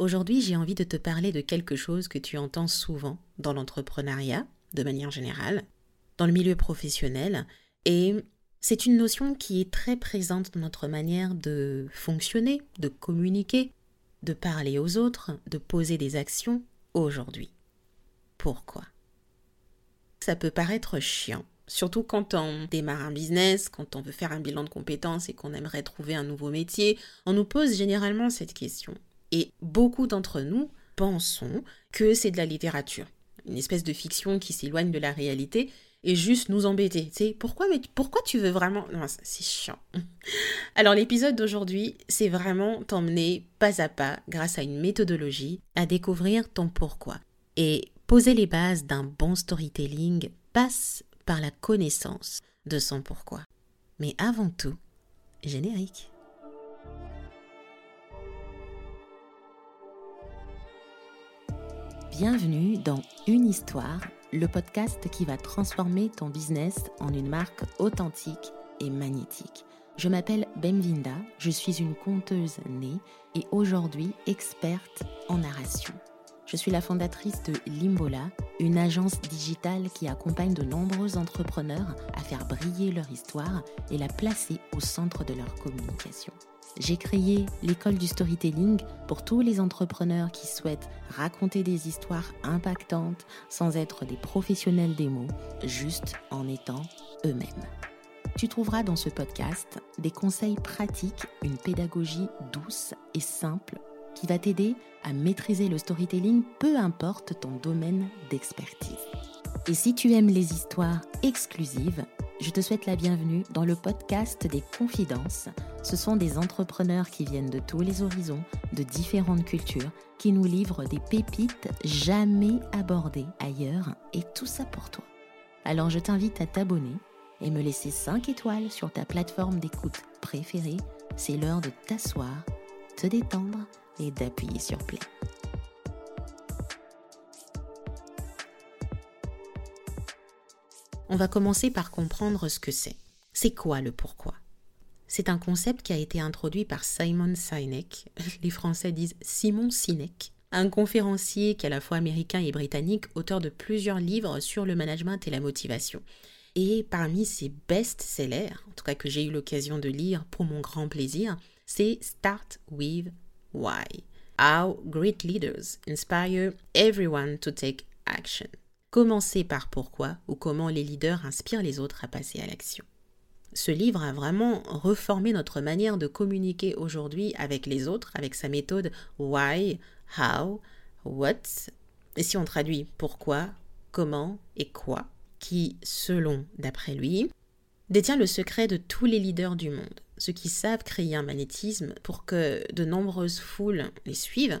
Aujourd'hui, j'ai envie de te parler de quelque chose que tu entends souvent dans l'entrepreneuriat, de manière générale, dans le milieu professionnel, et c'est une notion qui est très présente dans notre manière de fonctionner, de communiquer, de parler aux autres, de poser des actions aujourd'hui. Pourquoi? Ça peut paraître chiant, surtout quand on démarre un business, quand on veut faire un bilan de compétences et qu'on aimerait trouver un nouveau métier. On nous pose généralement cette question. Et beaucoup d'entre nous pensons que c'est de la littérature, une espèce de fiction qui s'éloigne de la réalité et juste nous embêter. Tu sais, pourquoi, mais pourquoi tu veux vraiment. Non, c'est chiant. Alors, l'épisode d'aujourd'hui, c'est vraiment t'emmener pas à pas, grâce à une méthodologie, à découvrir ton pourquoi. Et poser les bases d'un bon storytelling passe par la connaissance de son pourquoi. Mais avant tout, générique. Bienvenue dans Une histoire, le podcast qui va transformer ton business en une marque authentique et magnétique. Je m'appelle Bemvinda, je suis une conteuse née et aujourd'hui experte en narration. Je suis la fondatrice de Limbola, une agence digitale qui accompagne de nombreux entrepreneurs à faire briller leur histoire et la placer au centre de leur communication. J'ai créé l'école du storytelling pour tous les entrepreneurs qui souhaitent raconter des histoires impactantes sans être des professionnels des mots, juste en étant eux-mêmes. Tu trouveras dans ce podcast des conseils pratiques, une pédagogie douce et simple qui va t'aider à maîtriser le storytelling, peu importe ton domaine d'expertise. Et si tu aimes les histoires exclusives, je te souhaite la bienvenue dans le podcast des confidences. Ce sont des entrepreneurs qui viennent de tous les horizons, de différentes cultures, qui nous livrent des pépites jamais abordées ailleurs, et tout ça pour toi. Alors je t'invite à t'abonner et me laisser 5 étoiles sur ta plateforme d'écoute préférée. C'est l'heure de t'asseoir, te détendre et d'appuyer sur play. On va commencer par comprendre ce que c'est. C'est quoi le pourquoi? C'est un concept qui a été introduit par Simon Sinek, les Français disent Simon Sinek, un conférencier qui est à la fois américain et britannique, auteur de plusieurs livres sur le management et la motivation. Et parmi ses best-sellers, en tout cas que j'ai eu l'occasion de lire pour mon grand plaisir, c'est Start with Why. How great leaders inspire everyone to take action. Commencer par pourquoi ou comment les leaders inspirent les autres à passer à l'action. Ce livre a vraiment reformé notre manière de communiquer aujourd'hui avec les autres, avec sa méthode why, how, what, et si on traduit pourquoi, comment et quoi, qui, selon, d'après lui, détient le secret de tous les leaders du monde, ceux qui savent créer un magnétisme pour que de nombreuses foules les suivent,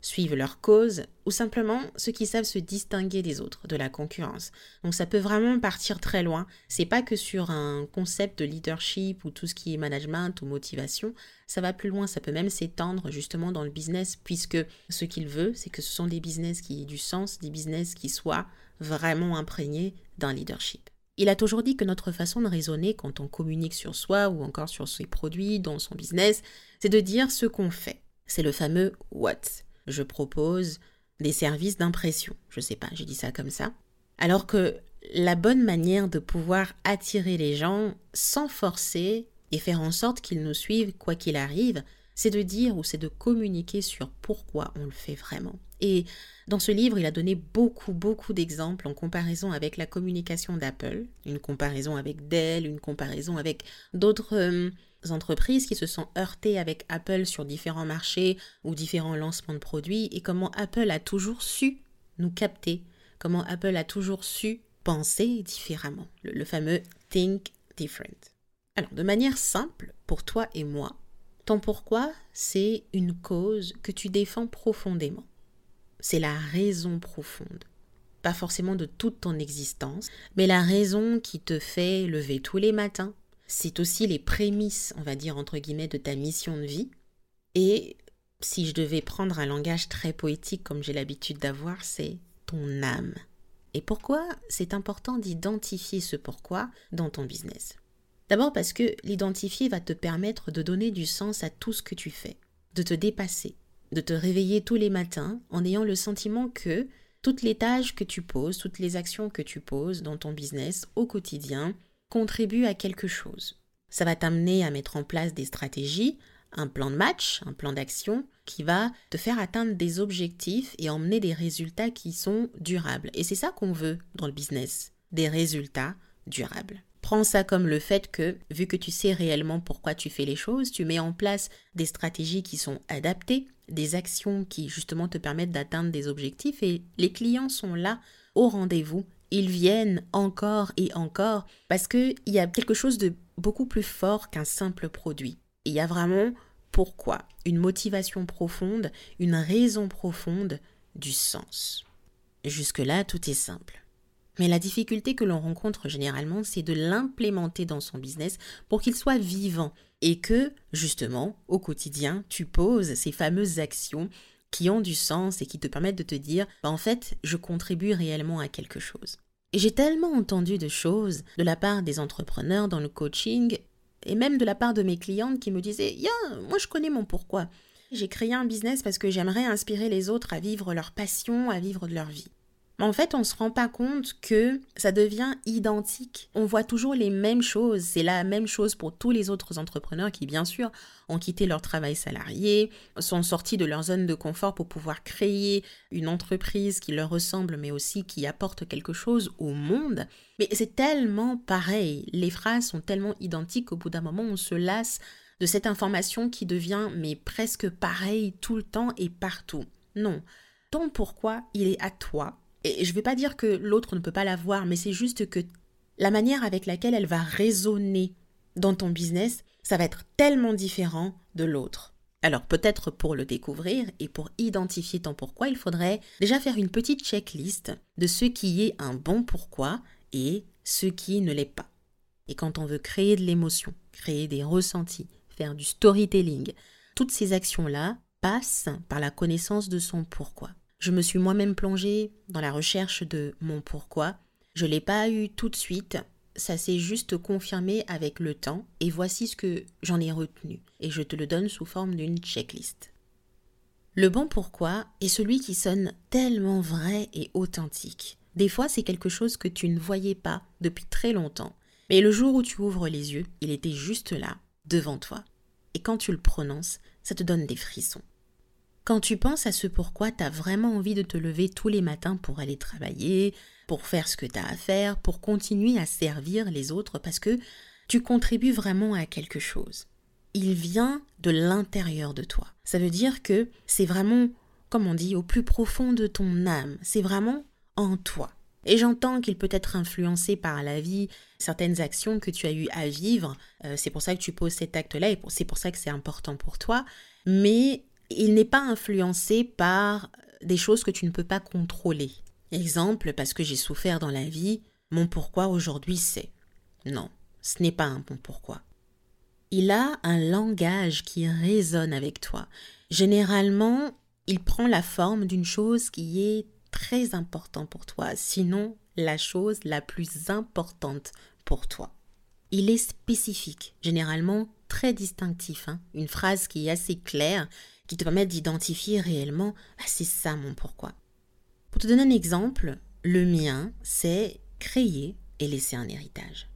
suivent leur cause, ou simplement ceux qui savent se distinguer des autres, de la concurrence. Donc ça peut vraiment partir très loin. C'est pas que sur un concept de leadership ou tout ce qui est management ou motivation, ça va plus loin, ça peut même s'étendre justement dans le business, puisque ce qu'il veut, c'est que ce sont des business qui aient du sens, des business qui soient vraiment imprégnés d'un leadership. Il a toujours dit que notre façon de raisonner quand on communique sur soi ou encore sur ses produits, dans son business, c'est de dire ce qu'on fait. C'est le fameux what je propose des services d'impression. Je sais pas, j'ai dit ça comme ça. Alors que la bonne manière de pouvoir attirer les gens sans forcer et faire en sorte qu'ils nous suivent quoi qu'il arrive, c'est de dire ou c'est de communiquer sur pourquoi on le fait vraiment. Et dans ce livre, il a donné beaucoup, beaucoup d'exemples en comparaison avec la communication d'Apple, une comparaison avec Dell, une comparaison avec d'autres euh, entreprises qui se sont heurtées avec Apple sur différents marchés ou différents lancements de produits et comment Apple a toujours su nous capter, comment Apple a toujours su penser différemment, le, fameux think different. Alors, de manière simple, pour toi et moi, ton pourquoi, c'est une cause que tu défends profondément. C'est la raison profonde. Pas forcément de toute ton existence, mais la raison qui te fait lever tous les matins, c'est aussi les prémices, on va dire, entre guillemets, de ta mission de vie. Et si je devais prendre un langage très poétique comme j'ai l'habitude d'avoir, c'est ton âme. Et pourquoi c'est important d'identifier ce pourquoi dans ton business? D'abord parce que l'identifier va te permettre de donner du sens à tout ce que tu fais, de te dépasser, de te réveiller tous les matins en ayant le sentiment que toutes les tâches que tu poses, toutes les actions que tu poses dans ton business au quotidien contribuent à quelque chose. Ça va t'amener à mettre en place des stratégies, un plan de match, un plan d'action qui va te faire atteindre des objectifs et emmener des résultats qui sont durables. Et c'est ça qu'on veut dans le business, des résultats durables. Prends ça comme le fait que, vu que tu sais réellement pourquoi tu fais les choses, tu mets en place des stratégies qui sont adaptées, des actions qui justement te permettent d'atteindre des objectifs et les clients sont là au rendez-vous. Ils viennent encore et encore parce qu'il y a quelque chose de beaucoup plus fort qu'un simple produit. Il y a vraiment pourquoi, une motivation profonde, une raison profonde, du sens. Jusque-là, tout est simple. Mais la difficulté que l'on rencontre généralement, c'est de l'implémenter dans son business pour qu'il soit vivant et que, justement, au quotidien, tu poses ces fameuses actions qui ont du sens et qui te permettent de te dire, bah, en fait, je contribue réellement à quelque chose. Et j'ai tellement entendu de choses de la part des entrepreneurs dans le coaching et même de la part de mes clientes qui me disaient moi je connais mon pourquoi. J'ai créé un business parce que j'aimerais inspirer les autres à vivre leur passion, à vivre de leur vie. Mais en fait, on se rend pas compte que ça devient identique. On voit toujours les mêmes choses. C'est la même chose pour tous les autres entrepreneurs qui, bien sûr, ont quitté leur travail salarié, sont sortis de leur zone de confort pour pouvoir créer une entreprise qui leur ressemble, mais aussi qui apporte quelque chose au monde. Mais c'est tellement pareil. Les phrases sont tellement identiques qu'au bout d'un moment, on se lasse de cette information qui devient mais presque pareil tout le temps et partout. Non. Ton pourquoi, il est à toi et je ne vais pas dire que l'autre ne peut pas l'avoir, mais c'est juste que la manière avec laquelle elle va résonner dans ton business, ça va être tellement différent de l'autre. Alors peut-être pour le découvrir et pour identifier ton pourquoi, il faudrait déjà faire une petite checklist de ce qui est un bon pourquoi et ce qui ne l'est pas. Et quand on veut créer de l'émotion, créer des ressentis, faire du storytelling, toutes ces actions-là passent par la connaissance de son pourquoi. Je me suis moi-même plongée dans la recherche de mon pourquoi. Je ne l'ai pas eu tout de suite, ça s'est juste confirmé avec le temps et voici ce que j'en ai retenu et je te le donne sous forme d'une checklist. Le bon pourquoi est celui qui sonne tellement vrai et authentique. Des fois, c'est quelque chose que tu ne voyais pas depuis très longtemps, mais le jour où tu ouvres les yeux, il était juste là, devant toi. Et quand tu le prononces, ça te donne des frissons. Quand tu penses à ce pourquoi tu as vraiment envie de te lever tous les matins pour aller travailler, pour faire ce que tu as à faire, pour continuer à servir les autres parce que tu contribues vraiment à quelque chose. Il vient de l'intérieur de toi. Ça veut dire que c'est vraiment, comme on dit, au plus profond de ton âme. C'est vraiment en toi. Et j'entends qu'il peut être influencé par la vie, certaines actions que tu as eu à vivre. Euh, c'est pour ça que tu poses cet acte-là et c'est pour ça que c'est important pour toi. Mais il n'est pas influencé par des choses que tu ne peux pas contrôler. Exemple, parce que j'ai souffert dans la vie, mon pourquoi aujourd'hui c'est. Non, ce n'est pas un bon pourquoi. Il a un langage qui résonne avec toi. Généralement, il prend la forme d'une chose qui est très importante pour toi, sinon la chose la plus importante pour toi. Il est spécifique, généralement très distinctif, hein. une phrase qui est assez claire, qui te permettent d'identifier réellement, ah, c'est ça mon pourquoi. Pour te donner un exemple, le mien, c'est créer et laisser un héritage.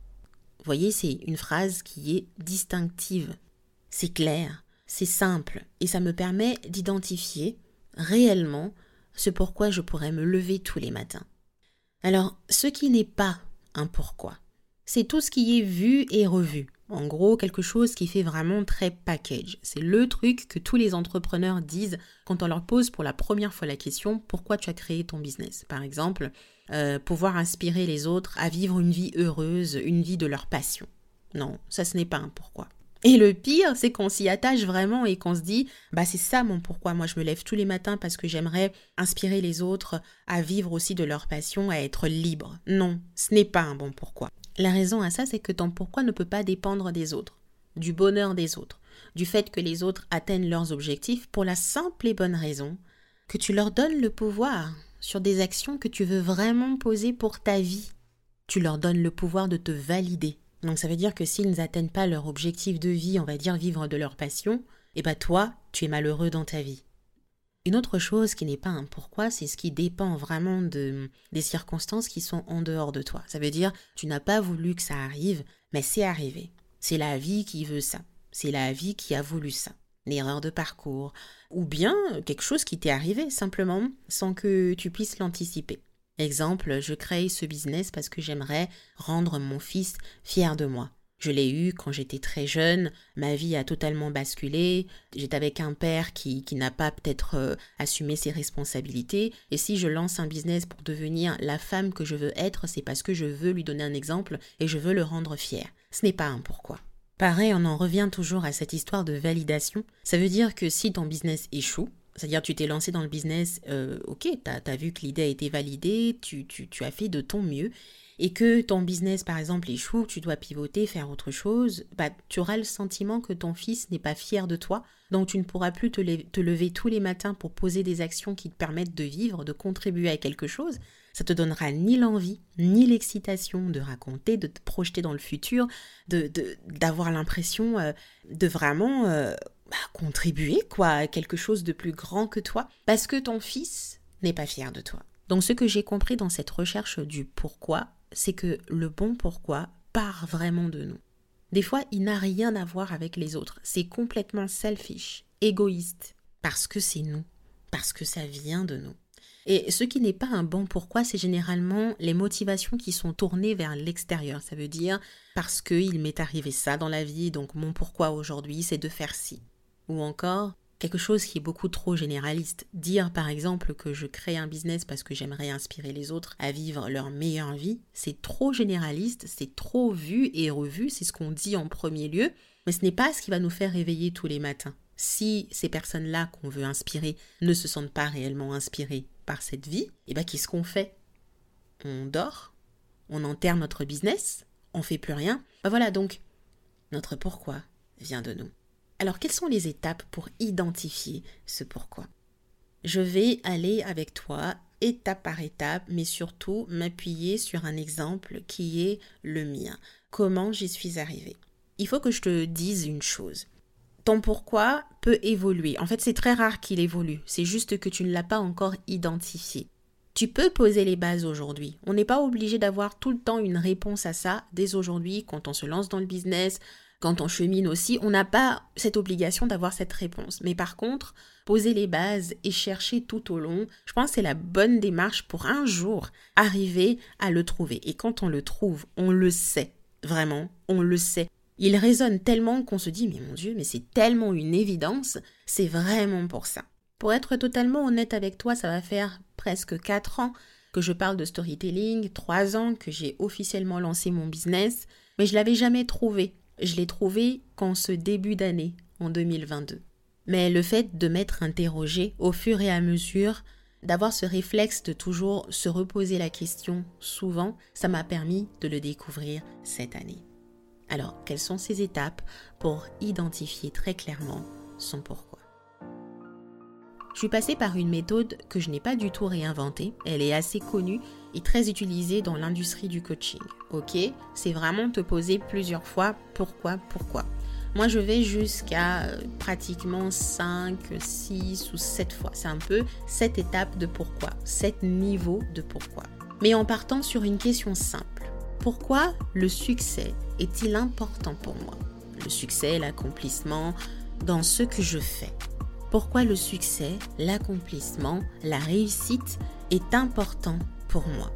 Vous voyez, c'est une phrase qui est distinctive, c'est clair, c'est simple, et ça me permet d'identifier réellement ce pourquoi je pourrais me lever tous les matins. Alors, ce qui n'est pas un pourquoi, c'est tout ce qui est vu et revu. En gros, quelque chose qui fait vraiment très package. C'est le truc que tous les entrepreneurs disent quand on leur pose pour la première fois la question pourquoi tu as créé ton business? Par exemple, euh, pouvoir inspirer les autres à vivre une vie heureuse, une vie de leur passion. Non, ça ce n'est pas un pourquoi. Et le pire, c'est qu'on s'y attache vraiment et qu'on se dit, bah c'est ça mon pourquoi. Moi, je me lève tous les matins parce que j'aimerais inspirer les autres à vivre aussi de leur passion, à être libre. Non, ce n'est pas un bon pourquoi. La raison à ça, c'est que ton pourquoi ne peut pas dépendre des autres, du bonheur des autres, du fait que les autres atteignent leurs objectifs pour la simple et bonne raison que tu leur donnes le pouvoir sur des actions que tu veux vraiment poser pour ta vie. Tu leur donnes le pouvoir de te valider. Donc ça veut dire que s'ils n'atteignent pas leur objectif de vie, on va dire vivre de leur passion, eh ben toi, tu es malheureux dans ta vie. Une autre chose qui n'est pas un pourquoi, c'est ce qui dépend vraiment de, des circonstances qui sont en dehors de toi. Ça veut dire, tu n'as pas voulu que ça arrive, mais c'est arrivé. C'est la vie qui veut ça. C'est la vie qui a voulu ça. Une erreur de parcours. Ou bien quelque chose qui t'est arrivé simplement sans que tu puisses l'anticiper. Exemple, je crée ce business parce que j'aimerais rendre mon fils fier de moi. Je l'ai eu quand j'étais très jeune, ma vie a totalement basculé, j'étais avec un père qui, qui n'a pas peut-être euh, assumé ses responsabilités, et si je lance un business pour devenir la femme que je veux être, c'est parce que je veux lui donner un exemple et je veux le rendre fier. Ce n'est pas un pourquoi. Pareil, on en revient toujours à cette histoire de validation. Ça veut dire que si ton business échoue, c'est-à-dire tu t'es lancé dans le business, euh, ok, tu as, vu que l'idée a été validée, tu, tu, as fait de ton mieux, et que ton business, par exemple, échoue, tu dois pivoter, faire autre chose, bah, tu auras le sentiment que ton fils n'est pas fier de toi, donc tu ne pourras plus te, lever tous les matins pour poser des actions qui te permettent de vivre, de contribuer à quelque chose. Ça te donnera ni l'envie, ni l'excitation de raconter, de te projeter dans le futur, de d'avoir l'impression euh, de vraiment euh, contribuer quoi à quelque chose de plus grand que toi, parce que ton fils n'est pas fier de toi. Donc ce que j'ai compris dans cette recherche du pourquoi, c'est que le bon pourquoi part vraiment de nous. Des fois, il n'a rien à voir avec les autres. C'est complètement selfish, égoïste, parce que c'est nous, parce que ça vient de nous. Et ce qui n'est pas un bon pourquoi, c'est généralement les motivations qui sont tournées vers l'extérieur. Ça veut dire parce qu'il m'est arrivé ça dans la vie, donc mon pourquoi aujourd'hui, c'est de faire ci. Ou encore, quelque chose qui est beaucoup trop généraliste. Dire par exemple que je crée un business parce que j'aimerais inspirer les autres à vivre leur meilleure vie, c'est trop généraliste, c'est trop vu et revu, c'est ce qu'on dit en premier lieu, mais ce n'est pas ce qui va nous faire réveiller tous les matins. Si ces personnes-là qu'on veut inspirer ne se sentent pas réellement inspirées par cette vie, eh bien qu'est-ce qu'on fait? On dort On enterre notre business On fait plus rien ben voilà donc notre pourquoi vient de nous. Alors, quelles sont les étapes pour identifier ce pourquoi? Je vais aller avec toi étape par étape, mais surtout m'appuyer sur un exemple qui est le mien. Comment j'y suis arrivée? Il faut que je te dise une chose. Ton pourquoi peut évoluer. En fait, c'est très rare qu'il évolue. C'est juste que tu ne l'as pas encore identifié. Tu peux poser les bases aujourd'hui. On n'est pas obligé d'avoir tout le temps une réponse à ça dès aujourd'hui quand on se lance dans le business, quand on chemine aussi, on n'a pas cette obligation d'avoir cette réponse. Mais par contre, poser les bases et chercher tout au long, je pense que c'est la bonne démarche pour un jour arriver à le trouver. Et quand on le trouve, on le sait. Vraiment, on le sait. Il résonne tellement qu'on se dit, mais mon Dieu, mais c'est tellement une évidence, c'est vraiment pour ça. Pour être totalement honnête avec toi, ça va faire presque 4 ans que je parle de storytelling, 3 ans que j'ai officiellement lancé mon business, mais je l'avais jamais trouvé. Je l'ai trouvé qu'en ce début d'année, en 2022. Mais le fait de m'être interrogé au fur et à mesure, d'avoir ce réflexe de toujours se reposer la question souvent, ça m'a permis de le découvrir cette année. Alors, quelles sont ces étapes pour identifier très clairement son pourquoi? Je suis passée par une méthode que je n'ai pas du tout réinventée, elle est assez connue est très utilisé dans l'industrie du coaching. Ok? C'est vraiment te poser plusieurs fois pourquoi, pourquoi. Moi, je vais jusqu'à euh, pratiquement 5, 6 ou 7 fois. C'est un peu cette étape de pourquoi, 7 niveaux de pourquoi. Mais en partant sur une question simple. Pourquoi le succès est-il important pour moi? Le succès, l'accomplissement dans ce que je fais. Pourquoi le succès, l'accomplissement, la réussite est important moi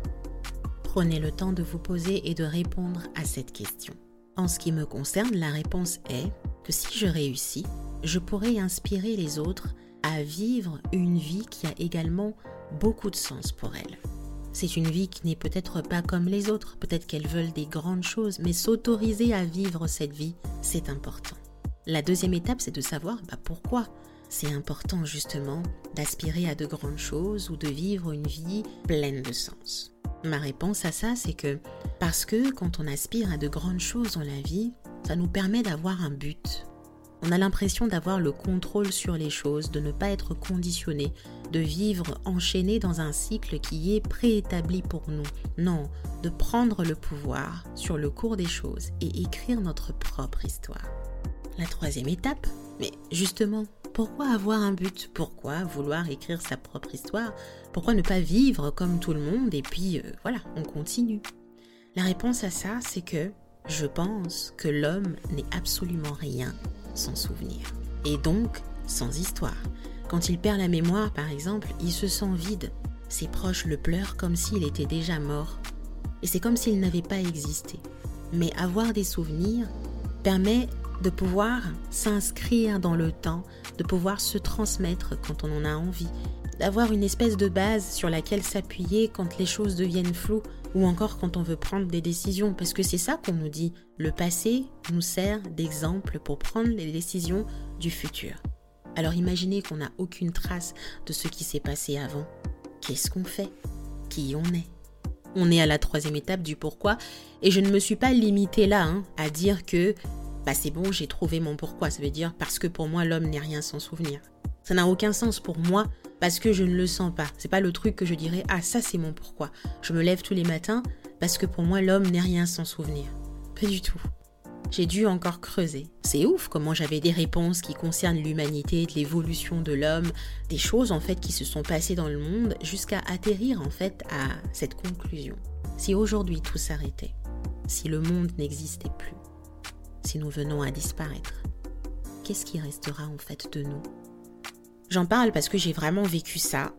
Prenez le temps de vous poser et de répondre à cette question. En ce qui me concerne, la réponse est que si je réussis, je pourrai inspirer les autres à vivre une vie qui a également beaucoup de sens pour elles. C'est une vie qui n'est peut-être pas comme les autres, peut-être qu'elles veulent des grandes choses, mais s'autoriser à vivre cette vie, c'est important. La deuxième étape, c'est de savoir bah, pourquoi c'est important justement d'aspirer à de grandes choses ou de vivre une vie pleine de sens. Ma réponse à ça, c'est que parce que quand on aspire à de grandes choses dans la vie, ça nous permet d'avoir un but. On a l'impression d'avoir le contrôle sur les choses, de ne pas être conditionné, de vivre enchaîné dans un cycle qui est préétabli pour nous. Non, de prendre le pouvoir sur le cours des choses et écrire notre propre histoire. La troisième étape, mais justement pourquoi avoir un but? Pourquoi vouloir écrire sa propre histoire? Pourquoi ne pas vivre comme tout le monde? Et puis euh, voilà, on continue La réponse à ça, c'est que je pense que l'homme n'est absolument rien sans souvenir. Et donc sans histoire. Quand il perd la mémoire, par exemple, il se sent vide. Ses proches le pleurent comme s'il était déjà mort. Et c'est comme s'il n'avait pas existé. Mais avoir des souvenirs permet de pouvoir s'inscrire dans le temps, de pouvoir se transmettre quand on en a envie, d'avoir une espèce de base sur laquelle s'appuyer quand les choses deviennent floues ou encore quand on veut prendre des décisions, parce que c'est ça qu'on nous dit. Le passé nous sert d'exemple pour prendre les décisions du futur. Alors imaginez qu'on n'a aucune trace de ce qui s'est passé avant. Qu'est-ce qu'on fait? Qui on est? On est à la troisième étape du pourquoi, et je ne me suis pas limitée là hein, à dire que bah c'est bon, j'ai trouvé mon pourquoi. Ça veut dire parce que pour moi, l'homme n'est rien sans souvenir. Ça n'a aucun sens pour moi parce que je ne le sens pas. C'est pas le truc que je dirais ah ça c'est mon pourquoi. Je me lève tous les matins parce que pour moi l'homme n'est rien sans souvenir. Pas du tout. J'ai dû encore creuser. C'est ouf comment j'avais des réponses qui concernent l'humanité, de l'évolution de l'homme, des choses en fait qui se sont passées dans le monde jusqu'à atterrir en fait à cette conclusion. Si aujourd'hui tout s'arrêtait, si le monde n'existait plus, si nous venons à disparaître Qu'est-ce qui restera en fait de nous? J'en parle parce que j'ai vraiment vécu ça.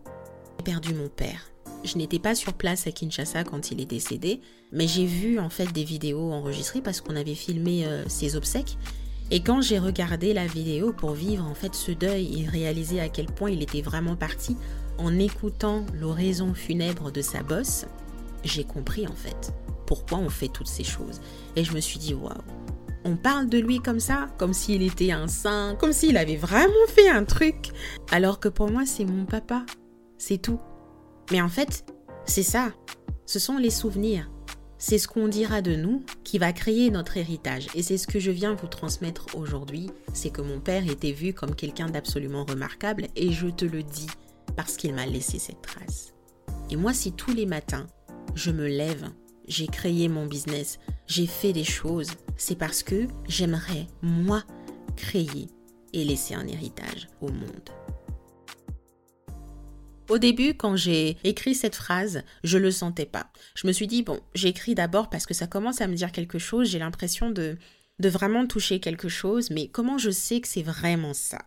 J'ai perdu mon père. Je n'étais pas sur place à Kinshasa quand il est décédé, mais j'ai vu en fait des vidéos enregistrées parce qu'on avait filmé euh, ses obsèques. Et quand j'ai regardé la vidéo pour vivre en fait ce deuil et réaliser à quel point il était vraiment parti, en écoutant l'oraison funèbre de sa bosse, j'ai compris en fait pourquoi on fait toutes ces choses. Et je me suis dit waouh, on parle de lui comme ça, comme s'il était un saint, comme s'il avait vraiment fait un truc. Alors que pour moi, c'est mon papa. C'est tout. Mais en fait, c'est ça. Ce sont les souvenirs. C'est ce qu'on dira de nous qui va créer notre héritage. Et c'est ce que je viens vous transmettre aujourd'hui. C'est que mon père était vu comme quelqu'un d'absolument remarquable et je te le dis parce qu'il m'a laissé cette trace. Et moi, si tous les matins, je me lève j'ai créé mon business, j'ai fait des choses, c'est parce que j'aimerais, moi, créer et laisser un héritage au monde. Au début, quand j'ai écrit cette phrase, je le sentais pas. Je me suis dit, bon, j'écris d'abord parce que ça commence à me dire quelque chose, j'ai l'impression de, de vraiment toucher quelque chose, mais comment je sais que c'est vraiment ça?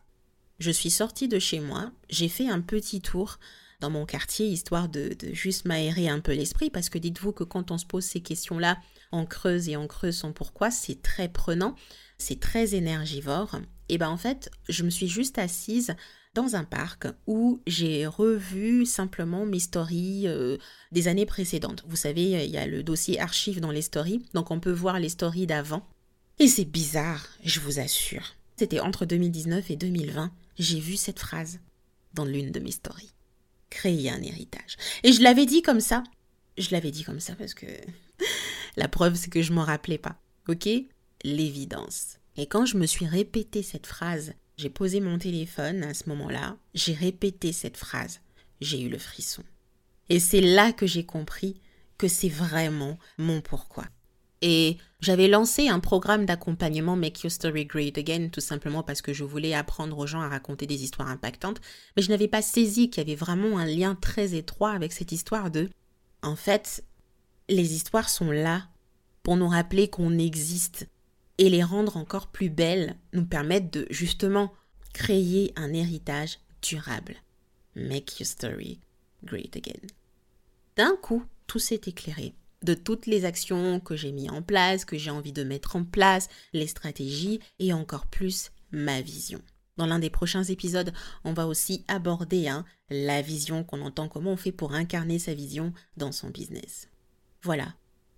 Je suis sortie de chez moi, j'ai fait un petit tour dans mon quartier, histoire de, juste m'aérer un peu l'esprit, parce que dites-vous que quand on se pose ces questions-là, on creuse et on creuse son pourquoi, c'est très prenant, c'est très énergivore. Et ben en fait, je me suis juste assise dans un parc où j'ai revu simplement mes stories euh, des années précédentes. Vous savez, il y a le dossier archive dans les stories, donc on peut voir les stories d'avant. Et c'est bizarre, je vous assure. C'était entre 2019 et 2020, j'ai vu cette phrase dans l'une de mes stories créer un héritage. Et je l'avais dit comme ça. Je l'avais dit comme ça parce que la preuve, c'est que je m'en rappelais pas. Ok? L'évidence. Et quand je me suis répété cette phrase, j'ai posé mon téléphone à ce moment-là, j'ai répété cette phrase, j'ai eu le frisson. Et c'est là que j'ai compris que c'est vraiment mon pourquoi. Et j'avais lancé un programme d'accompagnement Make Your Story Great Again, tout simplement parce que je voulais apprendre aux gens à raconter des histoires impactantes, mais je n'avais pas saisi qu'il y avait vraiment un lien très étroit avec cette histoire de... En fait, les histoires sont là pour nous rappeler qu'on existe et les rendre encore plus belles nous permettent de justement créer un héritage durable. Make your story great again. D'un coup, tout s'est éclairé de toutes les actions que j'ai mis en place, que j'ai envie de mettre en place, les stratégies et encore plus ma vision. Dans l'un des prochains épisodes, on va aussi aborder hein, la vision qu'on entend, comment on fait pour incarner sa vision dans son business. Voilà,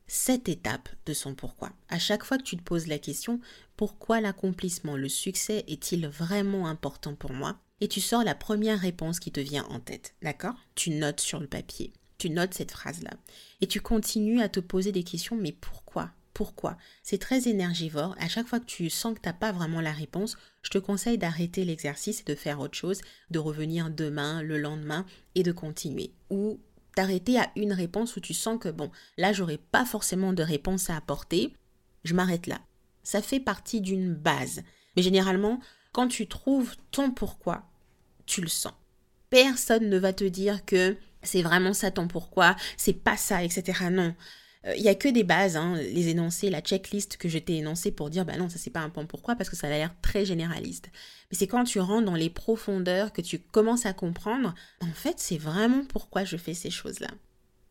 cette étape de son pourquoi. À chaque fois que tu te poses la question, pourquoi l'accomplissement, le succès est-il vraiment important pour moi? Et tu sors la première réponse qui te vient en tête, d'accord? Tu notes sur le papier tu notes cette phrase-là. Et tu continues à te poser des questions, mais pourquoi? Pourquoi? C'est très énergivore. À chaque fois que tu sens que tu n'as pas vraiment la réponse, je te conseille d'arrêter l'exercice et de faire autre chose, de revenir demain, le lendemain, et de continuer. Ou t'arrêter à une réponse où tu sens que, bon, là, j'aurais pas forcément de réponse à apporter, je m'arrête là. Ça fait partie d'une base. Mais généralement, quand tu trouves ton pourquoi, tu le sens. Personne ne va te dire que c'est vraiment ça ton pourquoi, c'est pas ça, etc. Non. Il euh, n'y a que des bases, hein, les énoncés, la checklist que je t'ai énoncée pour dire, bah non, ça c'est pas un point pourquoi, parce que ça a l'air très généraliste. Mais c'est quand tu rentres dans les profondeurs que tu commences à comprendre, en fait, c'est vraiment pourquoi je fais ces choses-là.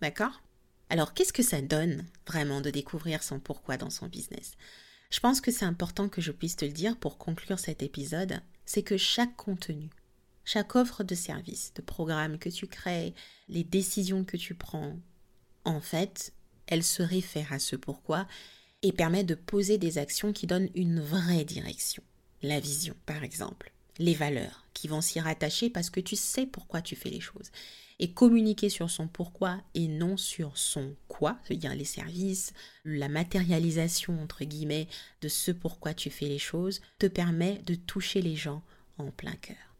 D'accord? Alors, qu'est-ce que ça donne vraiment de découvrir son pourquoi dans son business? Je pense que c'est important que je puisse te le dire pour conclure cet épisode, c'est que chaque contenu, chaque offre de service, de programme que tu crées, les décisions que tu prends, en fait, elle se réfère à ce pourquoi et permet de poser des actions qui donnent une vraie direction. La vision, par exemple, les valeurs qui vont s'y rattacher parce que tu sais pourquoi tu fais les choses. Et communiquer sur son pourquoi et non sur son quoi, c'est-à-dire les services, la matérialisation, entre guillemets, de ce pourquoi tu fais les choses, te permet de toucher les gens en plein cœur.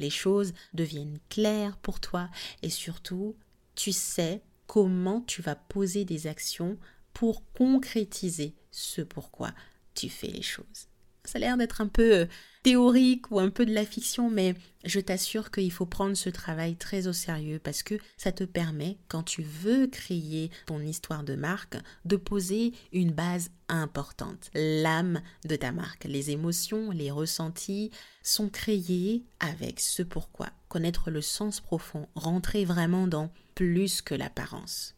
Les choses deviennent claires pour toi et surtout, tu sais comment tu vas poser des actions pour concrétiser ce pourquoi tu fais les choses. Ça a l'air d'être un peu euh, théorique ou un peu de la fiction, mais je t'assure qu'il faut prendre ce travail très au sérieux parce que ça te permet, quand tu veux créer ton histoire de marque, de poser une base importante, l'âme de ta marque. Les émotions, les ressentis sont créés avec ce pourquoi. Connaître le sens profond, rentrer vraiment dans plus que l'apparence.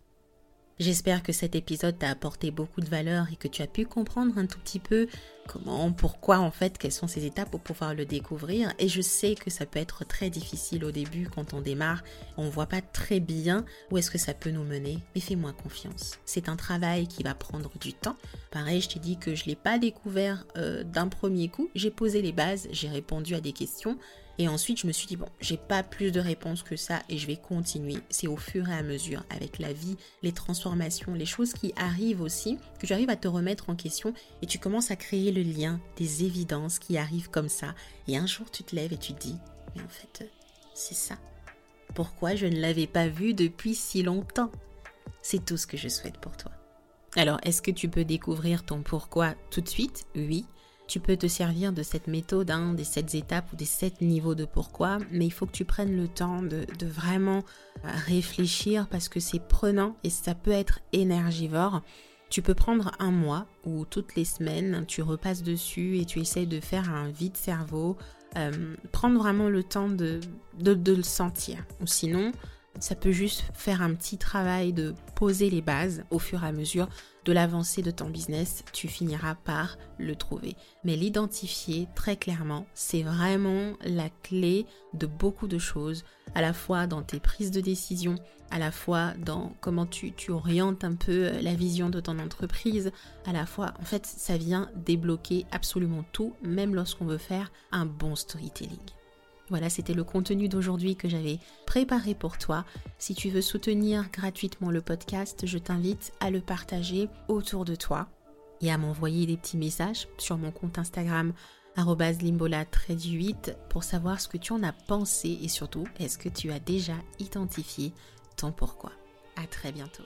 J'espère que cet épisode t'a apporté beaucoup de valeur et que tu as pu comprendre un tout petit peu comment, pourquoi en fait, quelles sont ces étapes pour pouvoir le découvrir. Et je sais que ça peut être très difficile au début quand on démarre, on ne voit pas très bien où est-ce que ça peut nous mener, mais fais-moi confiance. C'est un travail qui va prendre du temps. Pareil, je t'ai dit que je ne l'ai pas découvert euh, d'un premier coup, j'ai posé les bases, j'ai répondu à des questions, et ensuite, je me suis dit, bon, j'ai pas plus de réponses que ça et je vais continuer. C'est au fur et à mesure, avec la vie, les transformations, les choses qui arrivent aussi, que tu arrives à te remettre en question et tu commences à créer le lien des évidences qui arrivent comme ça. Et un jour, tu te lèves et tu te dis, mais en fait, c'est ça. Pourquoi je ne l'avais pas vu depuis si longtemps? C'est tout ce que je souhaite pour toi. Alors, est-ce que tu peux découvrir ton pourquoi tout de suite? Oui tu peux te servir de cette méthode, hein, des sept étapes ou des sept niveaux de pourquoi, mais il faut que tu prennes le temps de, vraiment euh, réfléchir parce que c'est prenant et ça peut être énergivore. Tu peux prendre un mois ou toutes les semaines, tu repasses dessus et tu essayes de faire un vide cerveau, euh, prendre vraiment le temps de, de, le sentir. Ou sinon, ça peut juste faire un petit travail de poser les bases au fur et à mesure de l'avancée de ton business, tu finiras par le trouver. Mais l'identifier très clairement, c'est vraiment la clé de beaucoup de choses, à la fois dans tes prises de décision, à la fois dans comment tu, orientes un peu la vision de ton entreprise, à la fois, en fait, ça vient débloquer absolument tout, même lorsqu'on veut faire un bon storytelling. Voilà, c'était le contenu d'aujourd'hui que j'avais préparé pour toi. Si tu veux soutenir gratuitement le podcast, je t'invite à le partager autour de toi et à m'envoyer des petits messages sur mon compte Instagram limbola 8 pour savoir ce que tu en as pensé et surtout est-ce que tu as déjà identifié ton pourquoi? À très bientôt.